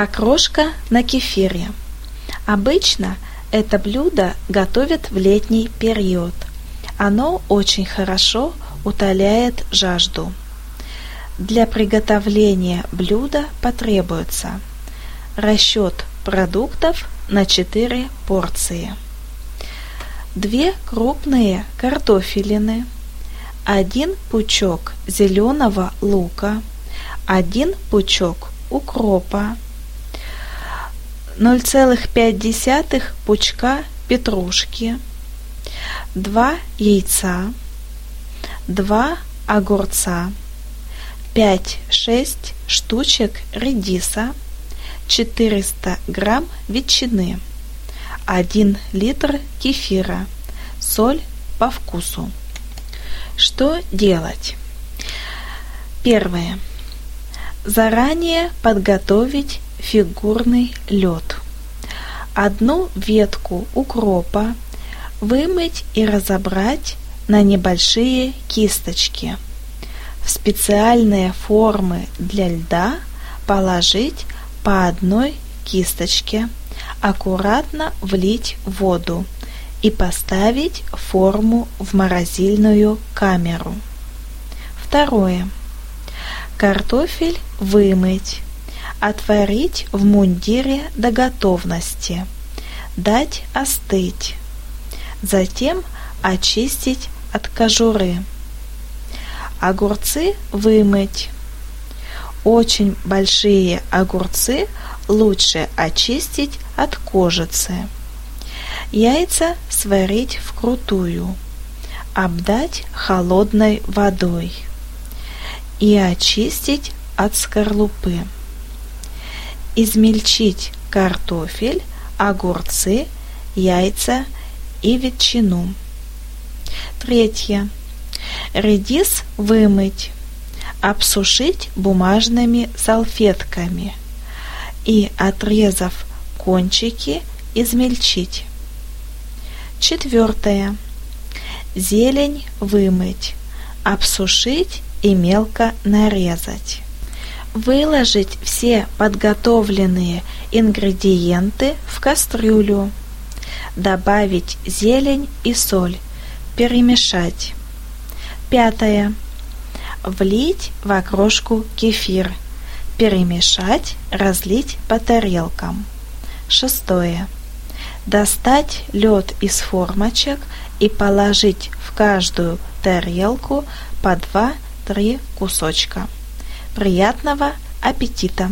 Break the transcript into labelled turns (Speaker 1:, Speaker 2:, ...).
Speaker 1: Окрошка на кефире. Обычно это блюдо готовят в летний период. Оно очень хорошо утоляет жажду. Для приготовления блюда потребуется расчет продуктов на 4 порции, две крупные картофелины, один пучок зеленого лука, один пучок укропа, 0,5 пучка петрушки, 2 яйца, 2 огурца, 5-6 штучек редиса, 400 грамм ветчины, 1 литр кефира, соль по вкусу. Что делать? Первое. Заранее подготовить фигурный лед. Одну ветку укропа вымыть и разобрать на небольшие кисточки. В специальные формы для льда положить по одной кисточке, аккуратно влить воду и поставить форму в морозильную камеру. Второе. Картофель вымыть, отварить в мундире до готовности, дать остыть, затем очистить от кожуры. Огурцы вымыть. Очень большие огурцы лучше очистить от кожицы. Яйца сварить вкрутую, обдать холодной водой и очистить от скорлупы. Измельчить картофель, огурцы, яйца и ветчину. Третье. Редис вымыть, обсушить бумажными салфетками и, отрезав кончики, измельчить. Четвертое. Зелень вымыть, обсушить и мелко нарезать. Выложить все подготовленные ингредиенты в кастрюлю. Добавить зелень и соль. Перемешать. Пятое. Влить в окрошку кефир. Перемешать, разлить по тарелкам. Шестое. Достать лед из формочек и положить в каждую тарелку по 2-3 кусочка. Приятного аппетита!